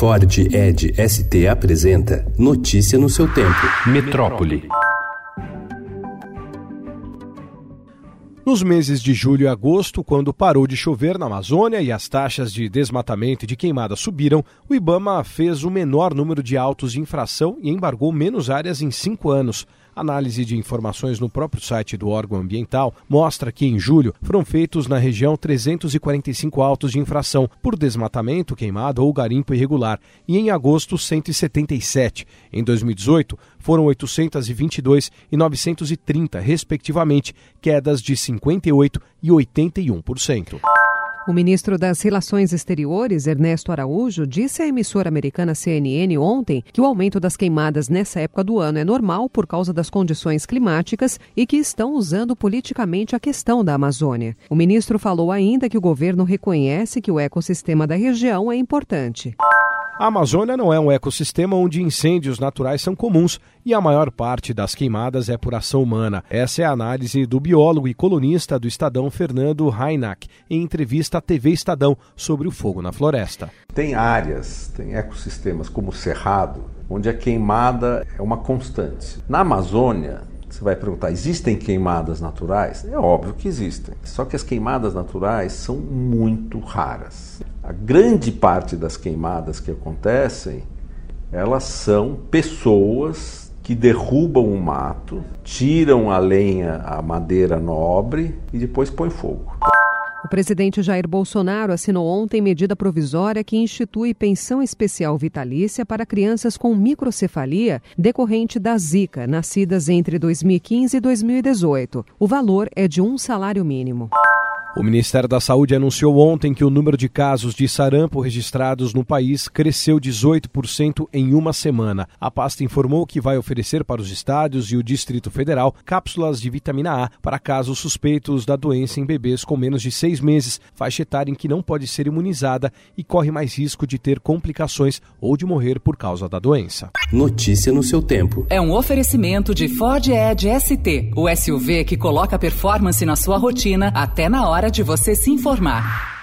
Ford Ed ST apresenta Notícia no seu tempo. Metrópole. Nos meses de julho e agosto, quando parou de chover na Amazônia e as taxas de desmatamento e de queimada subiram, o Ibama fez o menor número de autos de infração e embargou menos áreas em cinco anos. Análise de informações no próprio site do órgão ambiental mostra que em julho foram feitos na região 345 autos de infração por desmatamento, queimado ou garimpo irregular e em agosto 177. Em 2018 foram 822 e 930, respectivamente, quedas de 58 e 81%. O ministro das Relações Exteriores, Ernesto Araújo, disse à emissora americana CNN ontem que o aumento das queimadas nessa época do ano é normal por causa das condições climáticas e que estão usando politicamente a questão da Amazônia. O ministro falou ainda que o governo reconhece que o ecossistema da região é importante. A Amazônia não é um ecossistema onde incêndios naturais são comuns e a maior parte das queimadas é por ação humana. Essa é a análise do biólogo e colunista do Estadão Fernando Reinach em entrevista à TV Estadão sobre o fogo na floresta. Tem áreas, tem ecossistemas como o Cerrado, onde a queimada é uma constante. Na Amazônia, você vai perguntar: existem queimadas naturais? É óbvio que existem. Só que as queimadas naturais são muito raras. A grande parte das queimadas que acontecem, elas são pessoas que derrubam o mato, tiram a lenha, a madeira nobre e depois põem fogo. O presidente Jair Bolsonaro assinou ontem medida provisória que institui pensão especial vitalícia para crianças com microcefalia decorrente da Zika, nascidas entre 2015 e 2018. O valor é de um salário mínimo. O Ministério da Saúde anunciou ontem que o número de casos de sarampo registrados no país cresceu 18% em uma semana. A pasta informou que vai oferecer para os estádios e o Distrito Federal cápsulas de vitamina A para casos suspeitos da doença em bebês com menos de seis meses, faixa etária em que não pode ser imunizada e corre mais risco de ter complicações ou de morrer por causa da doença. Notícia no seu tempo. É um oferecimento de Ford Edge ST, o SUV que coloca performance na sua rotina até na hora hora de você se informar.